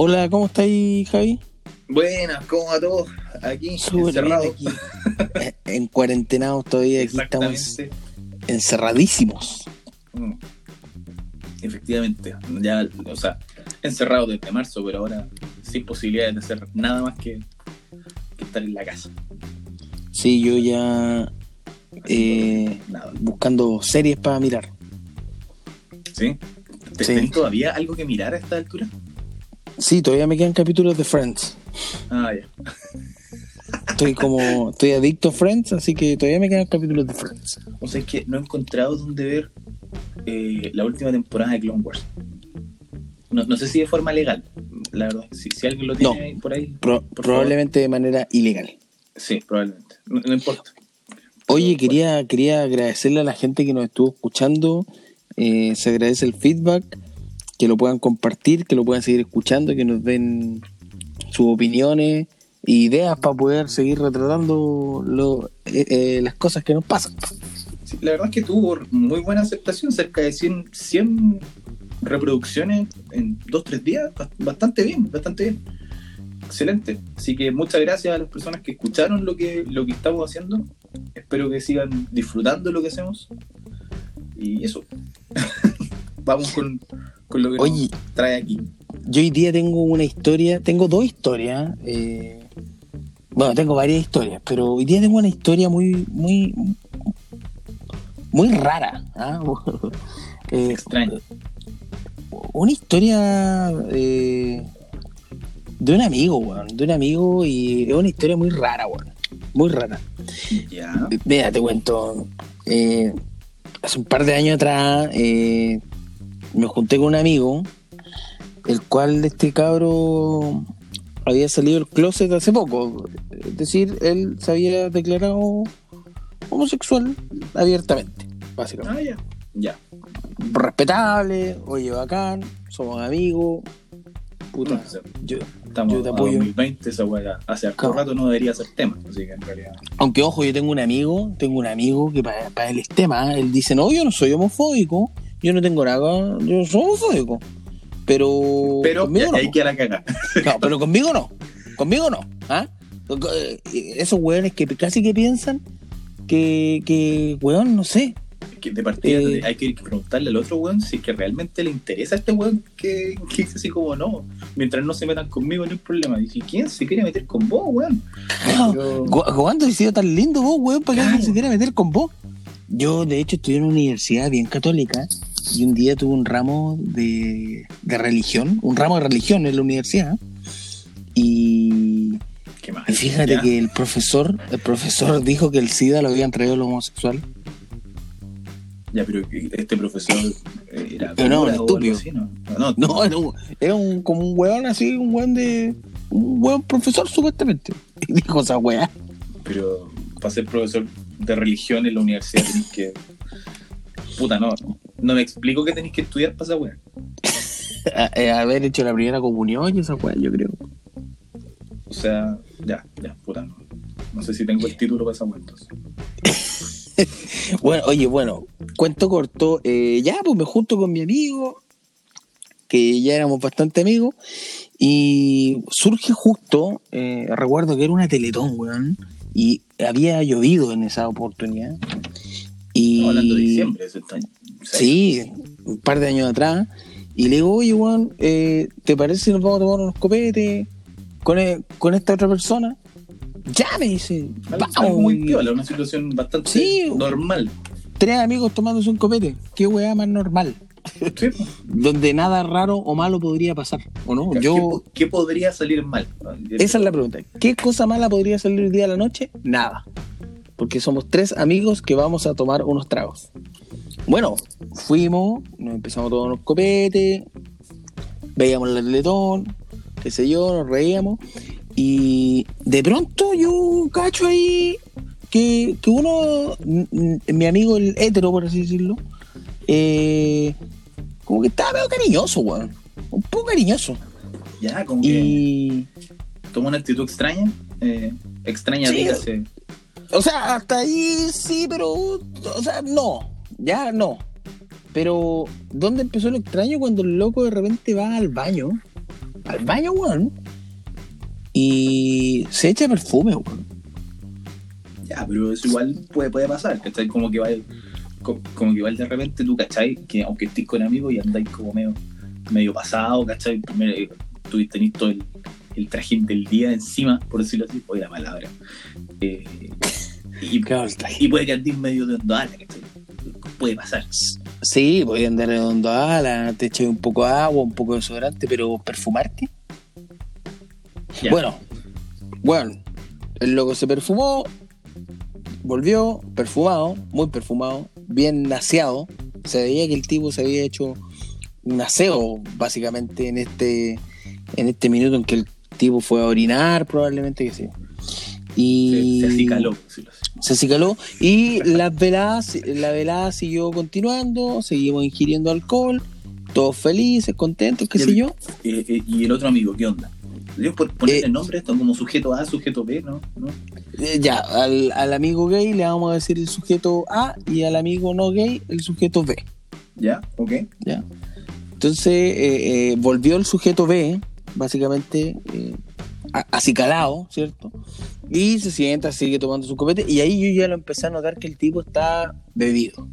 Hola, ¿cómo estáis, Javi? Buenas, ¿cómo va todo? Aquí, Súper bien encerrado. aquí. Eh, en cuarentenados todavía, aquí estamos encerradísimos. Mm. Efectivamente. Ya, o sea, encerrado desde marzo, pero ahora sin posibilidades de hacer nada más que, que estar en la casa. Sí, yo ya eh, Nada. buscando series para mirar. ¿Sí? ¿Te- Sí. ¿Tenés todavía algo que mirar a esta altura? Sí, todavía me quedan capítulos de Friends. Ah, ya. Estoy como, estoy adicto a Friends, así que todavía me quedan capítulos de Friends. O sea, es que no he encontrado dónde ver eh, la última temporada de Clone Wars. No, no sé si de forma legal, la verdad. Si, si alguien lo tiene por ahí, Pro- Por probablemente de manera ilegal. sí, probablemente. No, no importa. Oye, Pero, quería, quería agradecerle a la gente que nos estuvo escuchando. Eh, se agradece el feedback, que lo puedan compartir, que lo puedan seguir escuchando, que nos den sus opiniones e ideas para poder seguir retratando lo- eh, eh, las cosas que nos pasan. La verdad es que tuvo muy buena aceptación, cerca de 100, 100 reproducciones en 2-3 días, ba- bastante bien, bastante bien. Excelente. Así que muchas gracias a las personas que escucharon lo que, lo que estamos haciendo. Espero que sigan disfrutando lo que hacemos. Y eso. Vamos con, con lo que Oye, nos trae aquí. yo hoy día tengo una historia, tengo dos historias. eh, bueno, tengo varias historias, pero hoy día tengo una historia muy, muy, muy rara. ¿ah? Eh, Extraño. una historia eh, de un amigo, weón, de un amigo y es una historia muy rara, weón, muy rara. Ya. Mira, te cuento, eh, hace un par de años atrás eh, me junté con un amigo, el cual este cabro había salido del closet hace poco, es decir, él se había declarado homosexual abiertamente, básicamente Ah, ya. Ya. respetable, oye, bacán, somos amigos. Puta, No, yo, Estamos Yo te a apoyo. 2020, esa weá hace Claro. rato no debería ser tema. Así que en realidad. aunque ojo, yo tengo un amigo, tengo un amigo que para, él es tema, él dice, no, yo no soy homofóbico, yo no tengo nada, yo soy homofóbico. Pero, Pero conmigo no. hay que la caga. No, pero conmigo no, conmigo no. ¿ah? Esos weones que casi que piensan que, que weón, no sé, Que de partida Eh. hay que preguntarle al otro weón si es que realmente le interesa a este weón que, que dice así como no. Mientras no se metan conmigo no hay problema. Dije, ¿quién se quiere meter con vos, weón? Pero- ¿Cuándo has sido tan lindo vos, weón, para que alguien se quiera meter con vos? Yo, de hecho, estudié en una universidad bien católica y un día tuve un ramo de, de religión, un ramo de religión en la universidad. Y, ¿Qué más? y fíjate Ya. que el profesor, el profesor dijo que el SIDA lo habían traído los homosexuales. Ya, pero este profesor eh, era Pero no, un estúpido. así, ¿no? No, No, era, un, era un- como un weón así, un weón de. Un weón profesor, supuestamente. Y dijo esa weá. pero para ser profesor de religión en la universidad tenéis que. Puta, no. No me explico que tenéis que estudiar para esa weá. A- eh, haber hecho la primera comunión y esa weá, yo creo. O sea, ya, ya, puta, no. No sé si tengo el título para esa weá entonces. Bueno, oye, bueno, cuento corto. eh, ya, pues me junto con mi amigo, que ya éramos bastante amigos, y surge justo, eh, recuerdo que era una teletón, weón, y había llovido en esa oportunidad. Y, Estamos hablando de diciembre de ese año. Sí, un par de años atrás. Y le digo, oye, Juan, eh, ¿te parece si nos vamos a tomar unos copetes con, e- con esta otra persona? Ya me dice, vamos. algo muy piola, una situación bastante Sí. normal. Tres amigos tomándose un copete. Qué weá más normal. Sí. Donde nada raro o malo podría pasar, ¿o no? ¿Qué, Yo, qué podría salir mal? esa es la pregunta. ¿Qué cosa mala podría salir el día de la noche? Nada. Porque somos tres amigos que vamos a tomar unos tragos. Bueno, fuimos, nos empezamos a tomar unos copetes, veíamos el teletón, qué sé yo, nos reíamos. Y de pronto yo cacho ahí que, que uno, n- mi amigo el hétero, por así decirlo, eh, como que estaba medio cariñoso, weón. Un poco cariñoso. Ya, como que Y. toma una actitud extraña. Eh, extraña, Sí. dígase. O sea, hasta ahí sí, pero. O sea, no. Ya no. Pero, ¿dónde empezó lo extraño cuando el loco de repente va al baño? al baño, weón. Y se echa perfume, weón. Ya, pero eso igual puede, puede pasar, ¿cachai? Como que va como, que igual de repente tú, ¿cachai? Que aunque estés con amigos y andáis como medio, medio pasado, ¿cachai? Primero eh, tú todo el, el trajín del día encima, por decirlo así, oye la palabra. Eh, y, Claro, y puede que andes medio de ¿cachai? Puede pasar. Sí, a andar redondo ala, te eché un poco de agua, un poco de desodorante, pero perfumarte. Ya. Bueno, bueno, el loco se perfumó, volvió perfumado, muy perfumado, bien aseado. Se veía que el tipo se había hecho un aseo, básicamente, en este, en este minuto en que el tipo fue a orinar, probablemente que sí. Se, Y se acicaló, por decirlo así. Se acicaló y las veladas, la velada siguió continuando, seguimos ingiriendo alcohol, todos felices, contentos, qué sé yo. Eh, eh, y el otro amigo, ¿qué onda? ¿Yo por ponerle Eh, nombre a esto como sujeto A, sujeto B, no? ¿No? Eh, ya, al, al amigo gay le vamos a decir el sujeto A y al amigo no gay el sujeto B. ¿Ya? ¿Ok? ¿ya? Entonces volvió el sujeto B, básicamente acicalado, ¿cierto? Y se sienta, sigue tomando su copete y ahí yo ya lo empecé a notar que el tipo está bebido,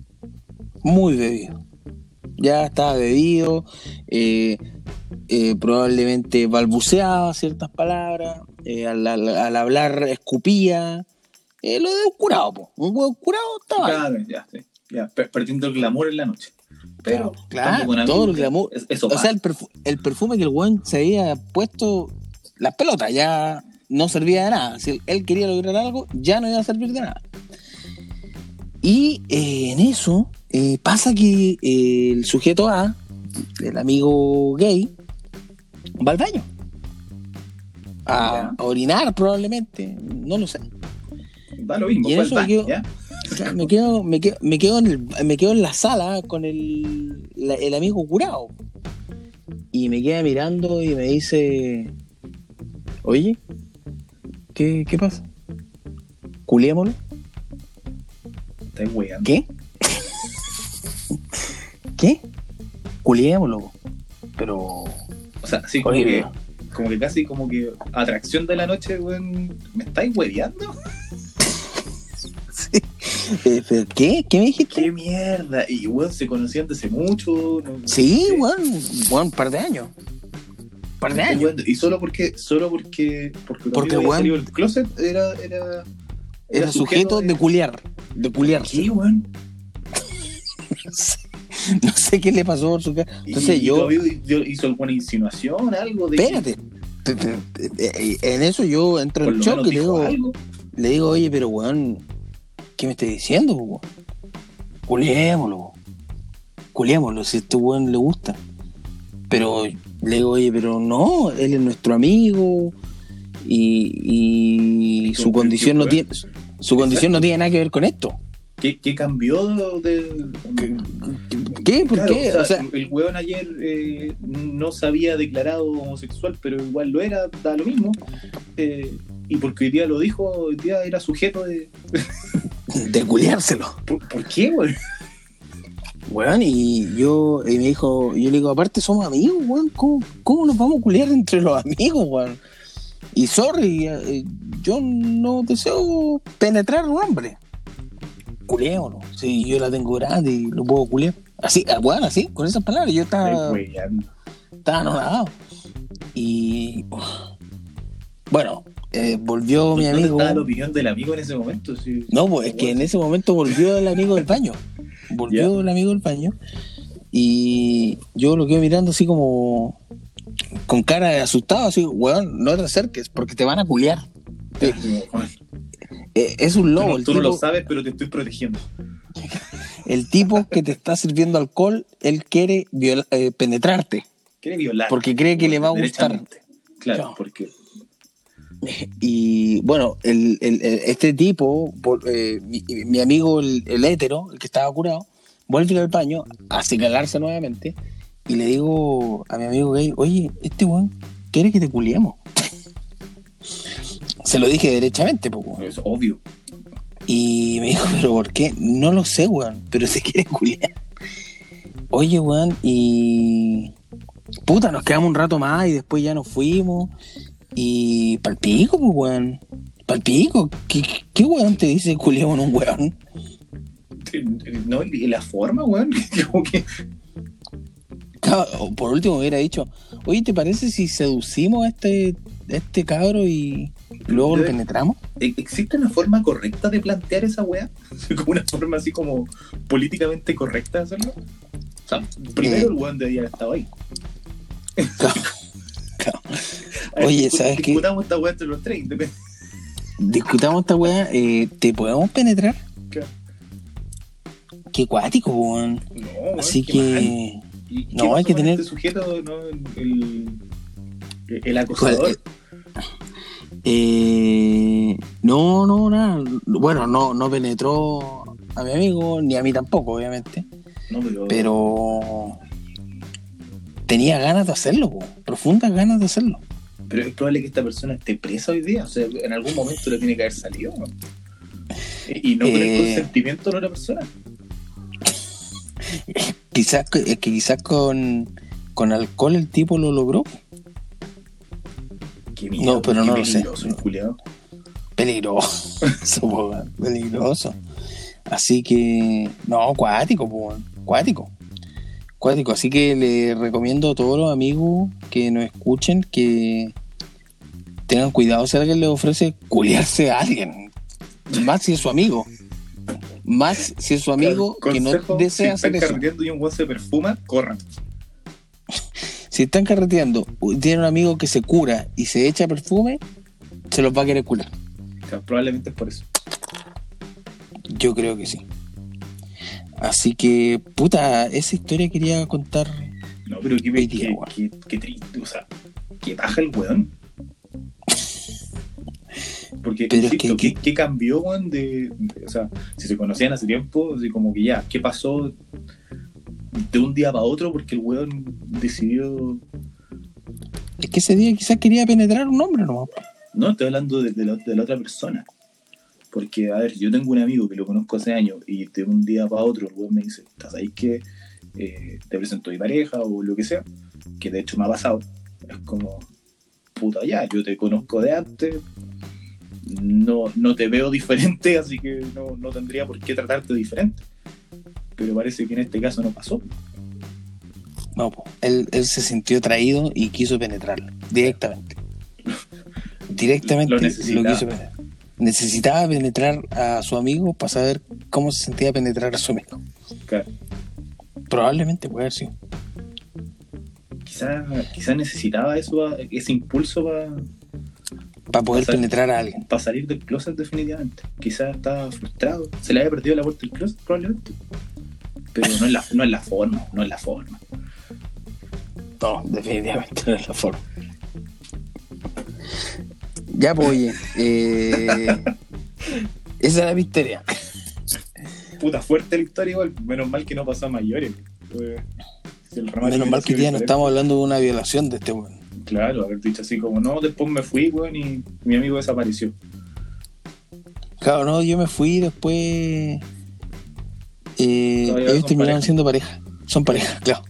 muy bebido. Ya estaba bebido, eh, eh, probablemente balbuceaba ciertas palabras, eh, al, al- al hablar escupía. Lo de un curado, po. un huevo curado estaba. Claro, ya, sí. Ya, per- perdiendo el glamour en la noche. Pero, Claro, todo el glamour. es- Eso O sea, el, perfu- el perfume que el weón se había puesto, las pelotas, ya no servía de nada. Si él quería lograr algo, ya no iba a servir de nada. Y eh, en eso eh, pasa que eh, el sujeto A, el amigo gay, va al baño. A, orinar probablemente, no lo sé. Da lo mismo, y en fue al eso baño, yo- ¿ya? O sea, me quedo, me quedo, me quedo en el- me quedo en la sala con el, la- el amigo curado. Y me queda mirando y me dice, oye, ¿qué, qué pasa? ¿Culiémoslo? Estás weando. ¿Qué? ¿Qué? Culiémoslo. Pero... O sea, así como que, como que casi como que atracción de la noche, weón. ¿Me estáis hueveando? sí. Eh, ¿Qué? ¿Qué me dijiste? ¡Qué mierda! Y weón, se conocían desde mucho. no- Sí, weón, weón, un par de años. Par de años. Y solo porque, solo porque, porque, Porque, salido del closet era, era, Era sujeto de culiar. De culiarse. ¿Qué, weón? No sé qué le pasó por su cara. Entonces y, y yo, yo- hizo alguna insinuación, algo de espérate. Pe- pe- eh, En eso yo entro por en shock y le digo, algo. le digo, oye, pero weón, ¿qué me estás diciendo, weón? Culiémoslo, culiémoslo, si a este weón le gusta. Pero le digo, oye, pero no, él es nuestro amigo y, y ¿Qué su condición no tiene, su condición no tiene nada que ver con esto. ¿Qué, qué cambió de, ¿Qué? ¿Por Claro, qué? o O sea, sea, el weón ayer eh, no se había declarado homosexual, pero igual lo era, da lo mismo. Eh, y porque hoy día lo dijo, hoy día era sujeto de. de culiárselo. ¿Por, por qué, weón? Weón, y yo, y me dijo, yo le digo, aparte somos amigos, weón, ¿cómo, cómo nos vamos a culiar entre los amigos, weón? Y sorry, eh, yo no deseo penetrar un hombre. Culiémonos. Si yo la tengo grande y lo puedo culiar. Así, ah, weón, así, con esas palabras, yo estaba, estaba anonadado. Y uf, bueno, eh, volvió mi ¿Dónde amigo. estaba la opinión del amigo en ese momento? Sí. No, pues es que en ese momento volvió el amigo del baño. Volvió el amigo del baño. Y yo lo quedo mirando así como con cara de asustado, así, weón, no te acerques porque te van a culiar. Eh, es un Tú, lobo. no, el, tú no lo tipo, sabes, pero te estoy protegiendo. el tipo que te está sirviendo alcohol, él quiere viola- eh, penetrarte Quiere violar. porque cree que le va a gustar. Claro. porque. Y bueno, el, este tipo, eh, mi, mi amigo el, el hétero, el que estaba curado, vuelve al baño a cagarse nuevamente y le digo a mi amigo gay, oye, este weón quiere que te culiemos. Se lo dije derechamente, weón. Es obvio. Y me dijo, pero ¿por qué? No lo sé, weón, pero se quiere culiar. Oye, weón, y... puta, nos quedamos un rato más y después ya nos fuimos. Y palpico, pues, weón. Palpico. ¿Qué, qué weón te dice culiamos un weón? No, y la forma, weón. Como que Claro, Por último hubiera dicho, oye, ¿te parece si seducimos a este, a este cabro y luego lo Debe- penetramos? ¿e- ¿existe una forma correcta de plantear esa weá? Como una forma así como políticamente correcta de hacerlo. O sea, primero Eh. el weón debía haber estado ahí. Ver, Oye, discu- ¿sabes qué? Discutamos esta weá entre los tres. Discutamos esta weá, eh, ¿te podemos penetrar? Claro. Qué cuático, weón. No, Así qué que. ¿Y qué no, hay que tener- Este sujeto, ¿no? el, el, el acosador. Eh, no, no, nada. Bueno, no, no penetró a mi amigo, ni a mí tampoco, obviamente. No, pero, Pero. Tenía ganas de hacerlo, po, profundas ganas de hacerlo. Pero es probable que esta persona esté presa hoy día. O sea, en algún momento le tiene que haber salido. ¿no? Y no con el Eh. consentimiento de la otra persona. Quizás, que quizás con, con alcohol el tipo lo logró. Qué No, pero qué no lo sé. peligroso el culiao. Peligroso, peligroso. Así que, no, cuático, cuático. Cuático, así que le recomiendo a todos los amigos que nos escuchen que tengan cuidado si alguien les ofrece culiarse a alguien. Más si es su amigo. Más si es su amigo que no desea si hacer están eso. carreteando y un weón se perfuma, corran. Si están carreteando, tienen un amigo que se cura y se echa perfume, se los va a querer curar. O sea, probablemente es por eso. Yo creo que sí. Así que, puta, esa historia quería contar. No, pero qué, qué, día, qué- qué triste. O sea, que baja el weón. Porque, Pero es insisto, que- ¿qué, qué cambió, weón? De, de- o sea, si se conocían hace tiempo, así como que ya, ¿qué pasó de un día para otro? Porque el weón decidió. Es que ese día quizás quería penetrar un hombre nomás. No, estoy hablando de, de la, de la otra persona. Porque, a ver, yo tengo un amigo que lo conozco hace años y de un día para otro el me dice, ¿estás ahí que eh, te presento a mi pareja o lo que sea? Que de hecho me ha pasado. Es como, puta, ya, yo te conozco de antes, no, no te veo diferente, así que no, no tendría por qué tratarte diferente. Pero parece que en este caso no pasó. No, él, él se sintió atraído y quiso penetrarla directamente. Directamente Lo lo, quiso penetrar. Necesitaba penetrar a su amigo para saber cómo se sentía penetrar a su amigo. Claro. Probablemente puede haber sido. Quizás quizá necesitaba eso, ese impulso para Para poder penetrar a alguien. para salir del closet definitivamente. Quizás estaba frustrado, se le había perdido la puerta del closet probablemente. Pero no es la, no es la forma, no es la forma. No, definitivamente no es la forma. Ya, pues, oye. eh, esa era mi historia. Puta, fuerte la historia igual. Menos mal que no pasó a mayores. Si el remate Menos mal que ya no estamos hablando de una violación de este weón. Claro, haber dicho así como, no, después me fui, weón, y mi amigo desapareció. Claro, no, yo me fui después. eh, ellos terminaron pareja. siendo pareja. Son pareja, claro.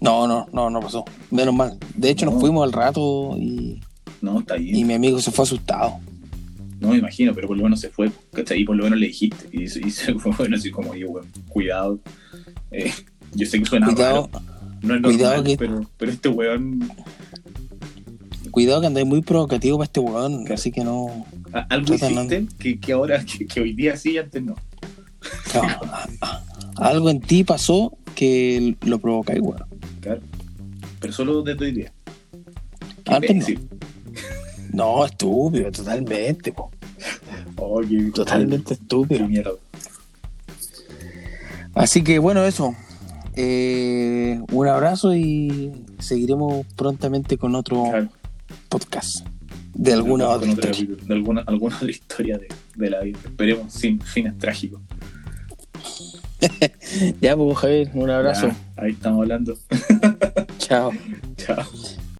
No, no, no, no pasó. Menos mal. De hecho, No. nos fuimos al rato y, No, está bien. y mi amigo se fue asustado. No me imagino, pero por lo menos se fue, ¿cachai? Y por lo menos le dijiste. Y, se- y se fue, bueno, así como yo, weón, cuidado. Eh, yo sé que suena Cuidado, raro, no es cuidado normal, que- pero, pero este weón, cuidado que andáis muy provocativo para este weón. Claro. Así que no. algo Trata, no- hiciste que, que ahora, que, que hoy día sí y antes no. a- algo en ti pasó que lo provocáis, weón. Claro. Pero solo desde hoy día. Antes no. No, estúpido, totalmente, po. Oh, qué- Totalmente Qué estúpido. mierda. Así que bueno, eso. Eh, un abrazo y seguiremos prontamente con otro Claro. podcast de alguna otra otra- historia. De alguna, alguna otra historia de, de la vida. Esperemos sin fines trágicos. Ya, pues Javier, un abrazo. Ya, ahí estamos hablando. Chao. Chao.